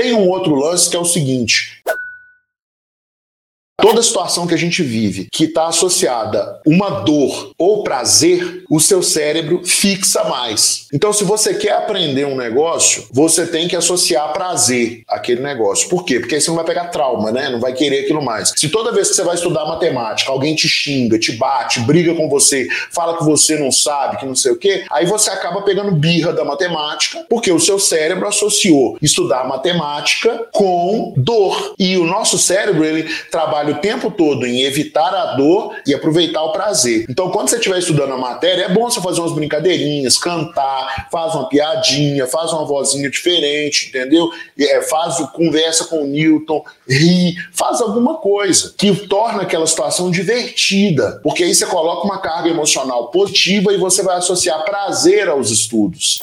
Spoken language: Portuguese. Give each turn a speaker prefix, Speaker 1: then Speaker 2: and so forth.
Speaker 1: Tem um outro lance que é o seguinte: Toda situação que a gente vive que está associada uma dor ou prazer, o seu cérebro fixa mais. Então, se você quer aprender um negócio, você tem que associar prazer àquele negócio. Por quê? Porque aí você não vai pegar trauma, né? Não vai querer aquilo mais. Se toda vez que você vai estudar matemática, alguém te xinga, te bate, briga com você, fala que você não sabe, que não sei o quê, aí você acaba pegando birra da matemática, porque o seu cérebro associou estudar matemática com dor. E o nosso cérebro, ele trabalha o tempo todo em evitar a dor e aproveitar o prazer. Então, quando você estiver estudando a matéria, é bom você fazer umas brincadeirinhas, cantar, faz uma piadinha, faz uma vozinha diferente, entendeu? É, faz conversa com o Newton, ri, faz alguma coisa que torna aquela situação divertida, porque aí você coloca uma carga emocional positiva e você vai associar prazer aos estudos.